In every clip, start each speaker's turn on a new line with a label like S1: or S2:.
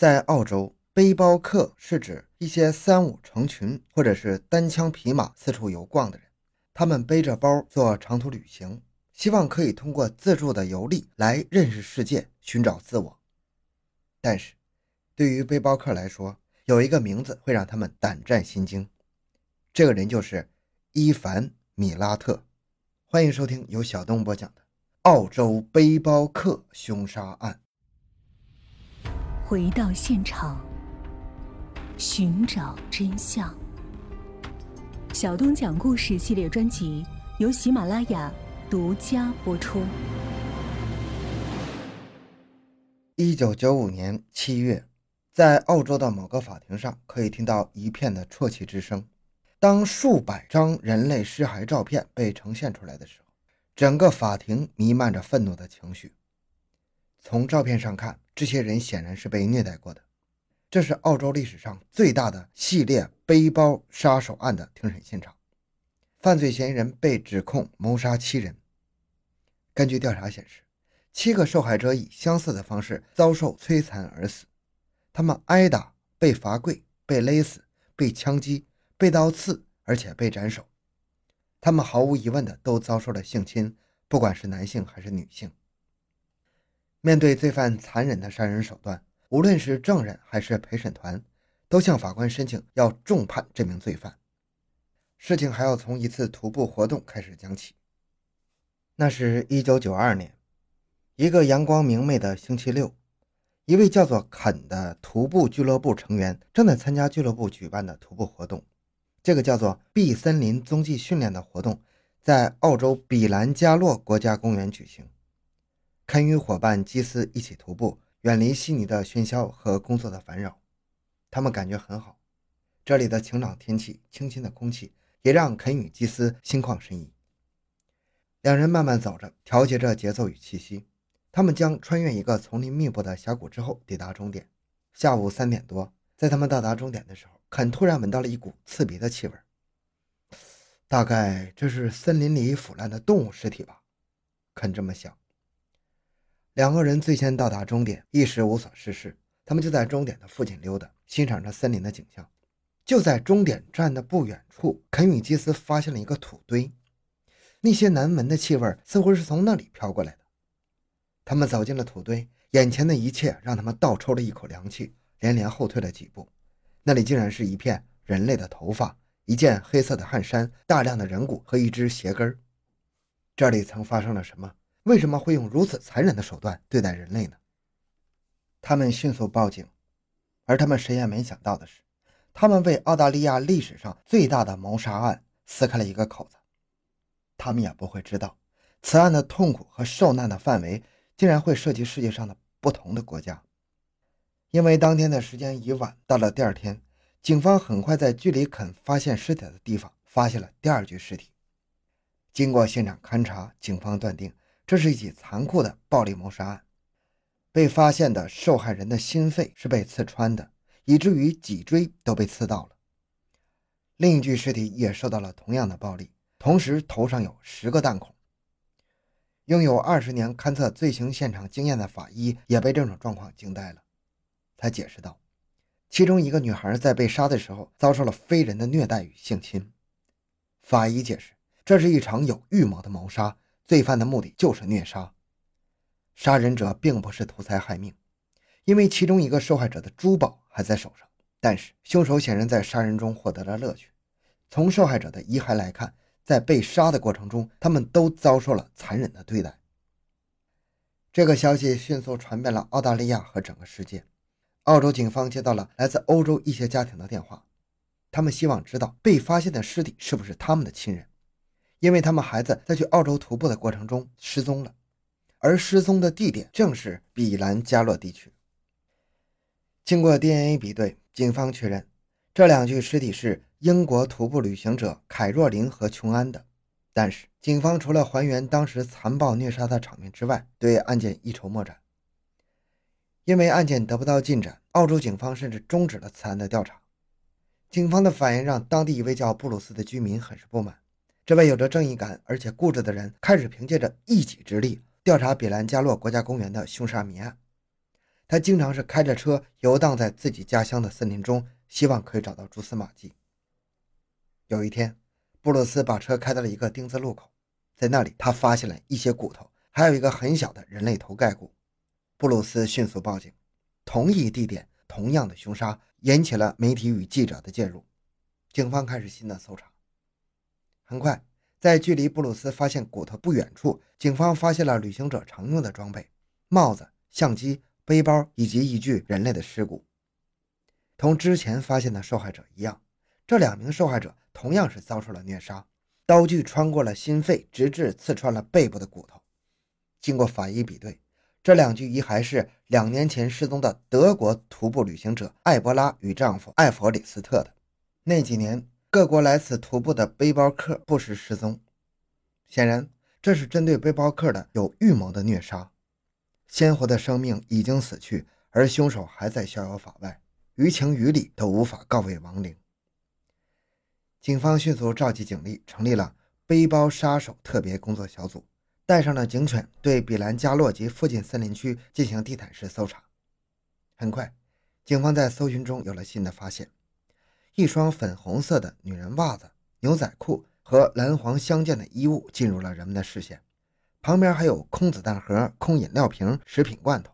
S1: 在澳洲，背包客是指一些三五成群或者是单枪匹马四处游逛的人，他们背着包做长途旅行，希望可以通过自助的游历来认识世界，寻找自我。但是，对于背包客来说，有一个名字会让他们胆战心惊，这个人就是伊凡·米拉特。欢迎收听由小东播讲的《澳洲背包客凶杀案》。
S2: 回到现场，寻找真相。小东讲故事系列专辑由喜马拉雅独家播出。
S1: 一九九五年七月，在澳洲的某个法庭上，可以听到一片的啜泣之声。当数百张人类尸骸照片被呈现出来的时候，整个法庭弥漫着愤怒的情绪。从照片上看，这些人显然是被虐待过的。这是澳洲历史上最大的系列背包杀手案的庭审现场，犯罪嫌疑人被指控谋杀七人。根据调查显示，七个受害者以相似的方式遭受摧残而死，他们挨打、被罚跪、被勒死、被枪击。被刀刺，而且被斩首，他们毫无疑问的都遭受了性侵，不管是男性还是女性。面对罪犯残忍的杀人手段，无论是证人还是陪审团，都向法官申请要重判这名罪犯。事情还要从一次徒步活动开始讲起。那是一九九二年，一个阳光明媚的星期六，一位叫做肯的徒步俱乐部成员正在参加俱乐部举办的徒步活动。这个叫做“碧森林踪迹训练”的活动，在澳洲比兰加洛国家公园举行。肯与伙伴基斯一起徒步，远离悉尼的喧嚣和工作的烦扰。他们感觉很好，这里的晴朗天气、清新的空气也让肯与基斯心旷神怡。两人慢慢走着，调节着节奏与气息。他们将穿越一个丛林密布的峡谷之后抵达终点。下午三点多，在他们到达终点的时候。肯突然闻到了一股刺鼻的气味，大概这是森林里腐烂的动物尸体吧？肯这么想。两个人最先到达终点，一时无所事事，他们就在终点的附近溜达，欣赏着森林的景象。就在终点站的不远处，肯与基斯发现了一个土堆，那些难闻的气味似乎是从那里飘过来的。他们走进了土堆，眼前的一切让他们倒抽了一口凉气，连连后退了几步。那里竟然是一片人类的头发，一件黑色的汗衫，大量的人骨和一只鞋跟这里曾发生了什么？为什么会用如此残忍的手段对待人类呢？他们迅速报警，而他们谁也没想到的是，他们为澳大利亚历史上最大的谋杀案撕开了一个口子。他们也不会知道，此案的痛苦和受难的范围竟然会涉及世界上的不同的国家。因为当天的时间已晚，到了第二天，警方很快在距离肯发现尸体的地方发现了第二具尸体。经过现场勘查，警方断定这是一起残酷的暴力谋杀案。被发现的受害人的心肺是被刺穿的，以至于脊椎都被刺到了。另一具尸体也受到了同样的暴力，同时头上有十个弹孔。拥有二十年勘测罪行现场经验的法医也被这种状况惊呆了。他解释道：“其中一个女孩在被杀的时候遭受了非人的虐待与性侵。”法医解释：“这是一场有预谋的谋杀，罪犯的目的就是虐杀。杀人者并不是图财害命，因为其中一个受害者的珠宝还在手上。但是凶手显然在杀人中获得了乐趣。从受害者的遗骸来看，在被杀的过程中，他们都遭受了残忍的对待。”这个消息迅速传遍了澳大利亚和整个世界。澳洲警方接到了来自欧洲一些家庭的电话，他们希望知道被发现的尸体是不是他们的亲人，因为他们孩子在去澳洲徒步的过程中失踪了，而失踪的地点正是比兰加洛地区。经过 DNA 比对，警方确认这两具尸体是英国徒步旅行者凯若琳和琼安的，但是警方除了还原当时残暴虐杀的场面之外，对案件一筹莫展。因为案件得不到进展，澳洲警方甚至终止了此案的调查。警方的反应让当地一位叫布鲁斯的居民很是不满。这位有着正义感而且固执的人开始凭借着一己之力调查比兰加洛国家公园的凶杀谜案。他经常是开着车游荡在自己家乡的森林中，希望可以找到蛛丝马迹。有一天，布鲁斯把车开到了一个丁字路口，在那里他发现了一些骨头，还有一个很小的人类头盖骨。布鲁斯迅速报警，同一地点，同样的凶杀，引起了媒体与记者的介入。警方开始新的搜查。很快，在距离布鲁斯发现骨头不远处，警方发现了旅行者常用的装备：帽子、相机。背包以及一具人类的尸骨，同之前发现的受害者一样，这两名受害者同样是遭受了虐杀，刀具穿过了心肺，直至刺穿了背部的骨头。经过法医比对，这两具遗骸是两年前失踪的德国徒步旅行者艾博拉与丈夫艾弗里斯特的。那几年，各国来此徒步的背包客不时失踪，显然这是针对背包客的有预谋的虐杀。鲜活的生命已经死去，而凶手还在逍遥法外，于情于理都无法告慰亡灵。警方迅速召集警力，成立了背包杀手特别工作小组，带上了警犬，对比兰加洛及附近森林区进行地毯式搜查。很快，警方在搜寻中有了新的发现：一双粉红色的女人袜子、牛仔裤和蓝黄相间的衣物进入了人们的视线。旁边还有空子弹盒、空饮料瓶、食品罐头，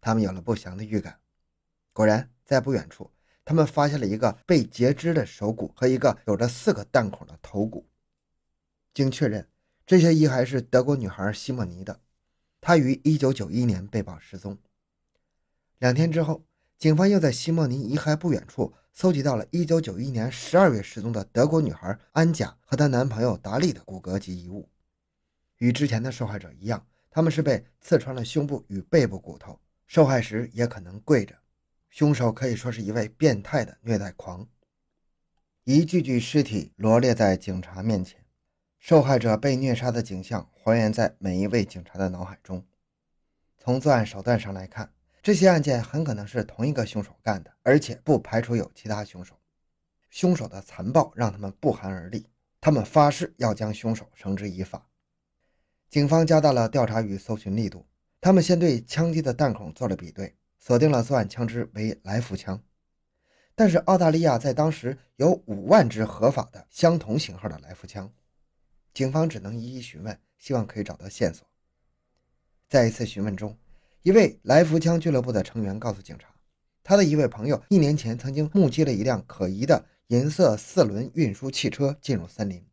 S1: 他们有了不祥的预感。果然，在不远处，他们发现了一个被截肢的手骨和一个有着四个弹孔的头骨。经确认，这些遗骸是德国女孩西莫尼的，她于1991年被曝失踪。两天之后，警方又在西莫尼遗骸不远处搜集到了1991年12月失踪的德国女孩安贾和她男朋友达利的骨骼及遗物。与之前的受害者一样，他们是被刺穿了胸部与背部骨头，受害时也可能跪着。凶手可以说是一位变态的虐待狂。一具具尸体罗列在警察面前，受害者被虐杀的景象还原在每一位警察的脑海中。从作案手段上来看，这些案件很可能是同一个凶手干的，而且不排除有其他凶手。凶手的残暴让他们不寒而栗，他们发誓要将凶手绳之以法。警方加大了调查与搜寻力度。他们先对枪击的弹孔做了比对，锁定了作案枪支为来福枪。但是澳大利亚在当时有五万支合法的相同型号的来福枪，警方只能一一询问，希望可以找到线索。在一次询问中，一位来福枪俱乐部的成员告诉警察，他的一位朋友一年前曾经目击了一辆可疑的银色四轮运输汽车进入森林。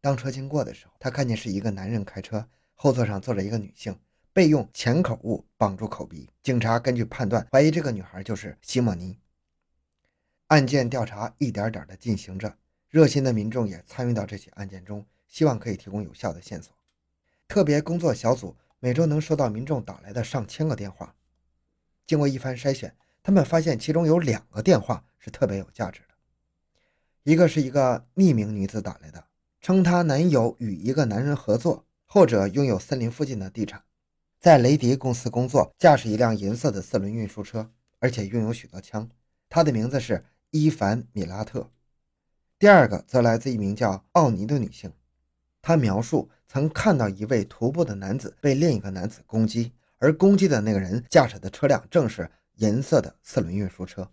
S1: 当车经过的时候，他看见是一个男人开车，后座上坐着一个女性，被用前口物绑住口鼻。警察根据判断，怀疑这个女孩就是西莫尼。案件调查一点点的进行着，热心的民众也参与到这起案件中，希望可以提供有效的线索。特别工作小组每周能收到民众打来的上千个电话，经过一番筛选，他们发现其中有两个电话是特别有价值的，一个是一个匿名女子打来的。称她男友与一个男人合作，后者拥有森林附近的地产，在雷迪公司工作，驾驶一辆银色的四轮运输车，而且拥有许多枪。他的名字是伊凡·米拉特。第二个则来自一名叫奥尼的女性，他描述曾看到一位徒步的男子被另一个男子攻击，而攻击的那个人驾驶的车辆正是银色的四轮运输车。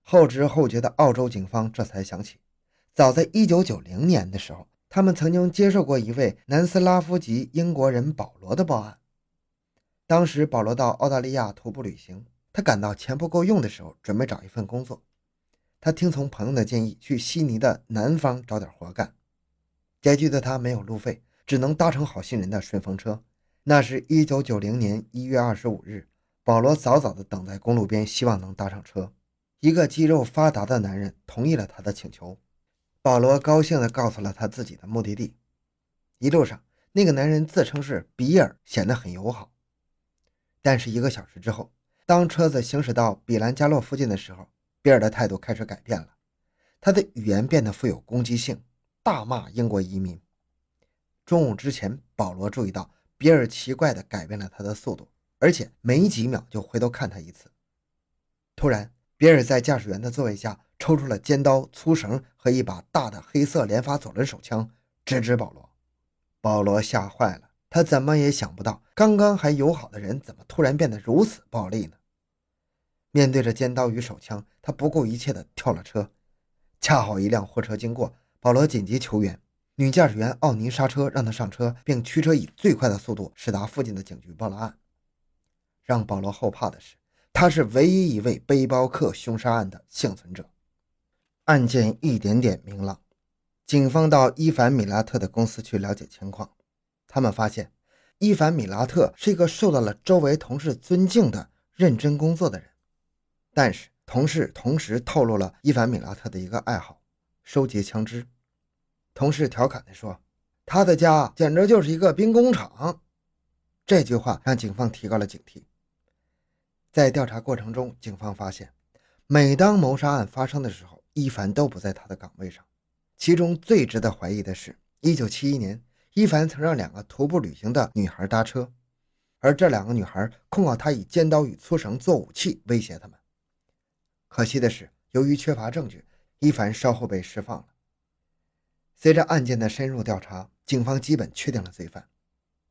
S1: 后知后觉的澳洲警方这才想起。早在1990年的时候，他们曾经接受过一位南斯拉夫籍英国人保罗的报案。当时，保罗到澳大利亚徒步旅行，他感到钱不够用的时候，准备找一份工作。他听从朋友的建议，去悉尼的南方找点活干。拮据的他没有路费，只能搭乘好心人的顺风车。那是一九九零年一月二十五日，保罗早早地等在公路边，希望能搭上车。一个肌肉发达的男人同意了他的请求。保罗高兴地告诉了他自己的目的地。一路上，那个男人自称是比尔，显得很友好。但是一个小时之后，当车子行驶到比兰加洛附近的时候，比尔的态度开始改变了。他的语言变得富有攻击性，大骂英国移民。中午之前，保罗注意到比尔奇怪地改变了他的速度，而且没几秒就回头看他一次。突然，比尔在驾驶员的座位下。抽出了尖刀、粗绳和一把大的黑色连发左轮手枪，直指保罗。保罗吓坏了，他怎么也想不到，刚刚还友好的人怎么突然变得如此暴力呢？面对着尖刀与手枪，他不顾一切地跳了车。恰好一辆货车经过，保罗紧急求援。女驾驶员奥尼刹车，让他上车，并驱车以最快的速度驶达附近的警局报了案。让保罗后怕的是，他是唯一一位背包客凶杀案的幸存者。案件一点点明朗，警方到伊凡·米拉特的公司去了解情况。他们发现，伊凡·米拉特是一个受到了周围同事尊敬的认真工作的人。但是，同事同时透露了伊凡·米拉特的一个爱好：收集枪支。同事调侃地说：“他的家简直就是一个兵工厂。”这句话让警方提高了警惕。在调查过程中，警方发现，每当谋杀案发生的时候，伊凡都不在他的岗位上。其中最值得怀疑的是，1971年，伊凡曾让两个徒步旅行的女孩搭车，而这两个女孩控告他以尖刀与粗绳做武器威胁他们。可惜的是，由于缺乏证据，伊凡稍后被释放了。随着案件的深入调查，警方基本确定了罪犯。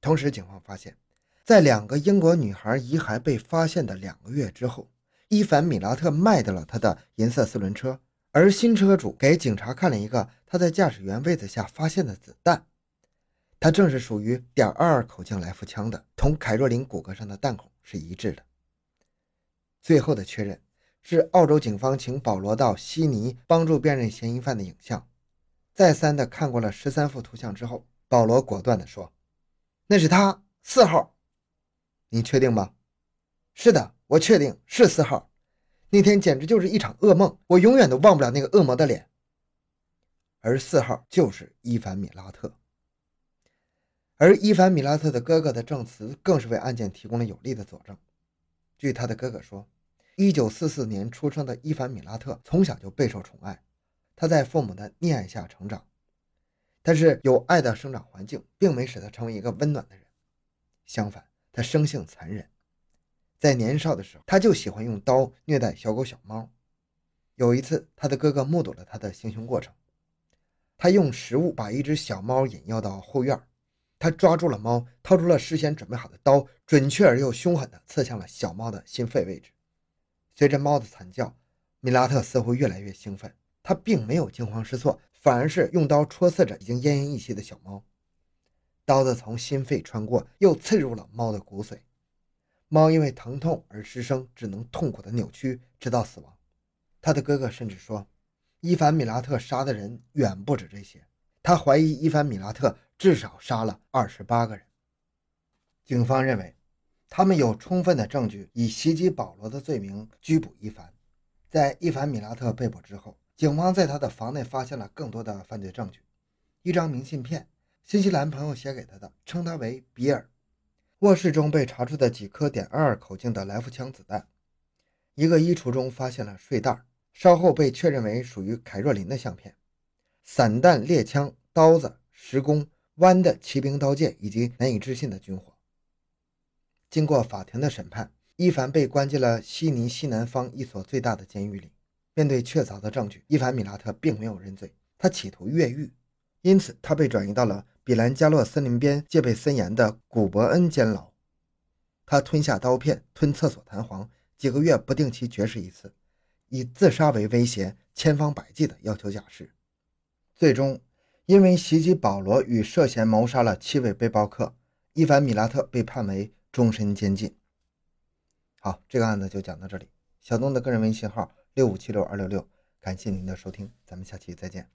S1: 同时，警方发现，在两个英国女孩遗骸被发现的两个月之后，伊凡·米拉特卖掉了他的银色四轮车，而新车主给警察看了一个他在驾驶员位子下发现的子弹，它正是属于点二二口径来福枪的，同凯若琳骨骼上的弹孔是一致的。最后的确认是澳洲警方请保罗到悉尼帮助辨认嫌疑犯的影像。再三的看过了十三幅图像之后，保罗果断的说：“那是他四号，你确定吗？”“是的，我确定是四号。那天简直就是一场噩梦，我永远都忘不了那个恶魔的脸。”而四号就是伊凡·米拉特。而伊凡·米拉特的哥哥的证词更是为案件提供了有力的佐证。据他的哥哥说，1944年出生的伊凡·米拉特从小就备受宠爱。他在父母的溺爱下成长，但是有爱的生长环境并没使他成为一个温暖的人。相反，他生性残忍，在年少的时候他就喜欢用刀虐待小狗小猫。有一次，他的哥哥目睹了他的行凶过程，他用食物把一只小猫引诱到后院，他抓住了猫，掏出了事先准备好的刀，准确而又凶狠地刺向了小猫的心肺位置。随着猫的惨叫，米拉特似乎越来越兴奋。他并没有惊慌失措，反而是用刀戳刺着已经奄奄一息的小猫。刀子从心肺穿过，又刺入了猫的骨髓。猫因为疼痛而失声，只能痛苦的扭曲，直到死亡。他的哥哥甚至说，伊凡·米拉特杀的人远不止这些。他怀疑伊凡·米拉特至少杀了二十八个人。警方认为，他们有充分的证据以袭击保罗的罪名拘捕伊凡。在伊凡·米拉特被捕之后。警方在他的房内发现了更多的犯罪证据：一张明信片，新西兰朋友写给他的，称他为比尔；卧室中被查出的几颗点二二口径的来福枪子弹；一个衣橱中发现了睡袋，稍后被确认为属于凯若琳的相片；散弹、猎枪、刀子、石弓、弯的骑兵刀剑以及难以置信的军火。经过法庭的审判，伊凡被关进了悉尼西南方一所最大的监狱里。面对确凿的证据，伊凡·米拉特并没有认罪，他企图越狱，因此他被转移到了比兰加洛森林边戒备森严的古伯恩监牢。他吞下刀片，吞厕所弹簧，几个月不定期绝食一次，以自杀为威胁，千方百计地要求假释。最终，因为袭击保罗与涉嫌谋杀了七位背包客，伊凡·米拉特被判为终身监禁。好，这个案子就讲到这里。小东的个人微信号。六五七六二六六，感谢您的收听，咱们下期再见。